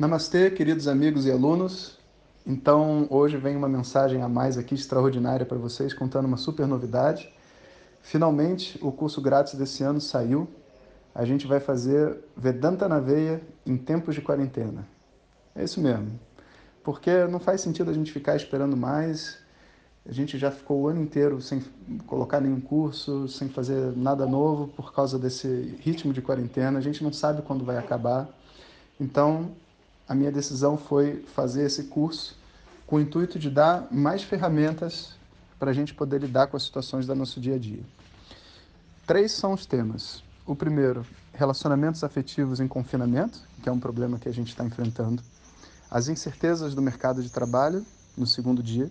Namastê, queridos amigos e alunos. Então, hoje vem uma mensagem a mais aqui extraordinária para vocês, contando uma super novidade. Finalmente, o curso grátis desse ano saiu. A gente vai fazer Vedanta na veia em tempos de quarentena. É isso mesmo. Porque não faz sentido a gente ficar esperando mais. A gente já ficou o ano inteiro sem colocar nenhum curso, sem fazer nada novo por causa desse ritmo de quarentena. A gente não sabe quando vai acabar. Então, a minha decisão foi fazer esse curso com o intuito de dar mais ferramentas para a gente poder lidar com as situações do nosso dia a dia. Três são os temas. O primeiro, relacionamentos afetivos em confinamento, que é um problema que a gente está enfrentando. As incertezas do mercado de trabalho, no segundo dia,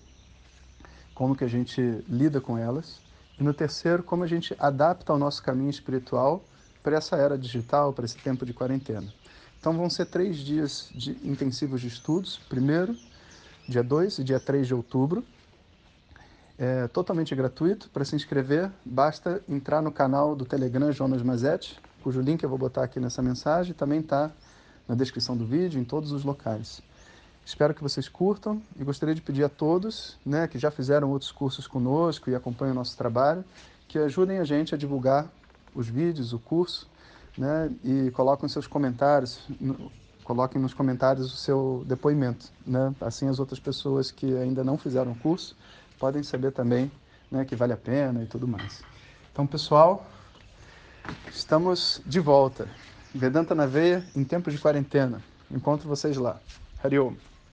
como que a gente lida com elas. E no terceiro, como a gente adapta o nosso caminho espiritual para essa era digital, para esse tempo de quarentena. Então vão ser três dias de intensivos de estudos. Primeiro, dia 2 e dia 3 de outubro. É totalmente gratuito. Para se inscrever, basta entrar no canal do Telegram Jonas Mazetti, cujo link eu vou botar aqui nessa mensagem. Também está na descrição do vídeo, em todos os locais. Espero que vocês curtam e gostaria de pedir a todos né, que já fizeram outros cursos conosco e acompanham o nosso trabalho, que ajudem a gente a divulgar os vídeos, o curso, né, e coloquem seus comentários, coloquem nos comentários o seu depoimento, né, assim as outras pessoas que ainda não fizeram o curso podem saber também né, que vale a pena e tudo mais. Então, pessoal, estamos de volta. Vedanta na veia em tempos de quarentena. Encontro vocês lá. Hariom.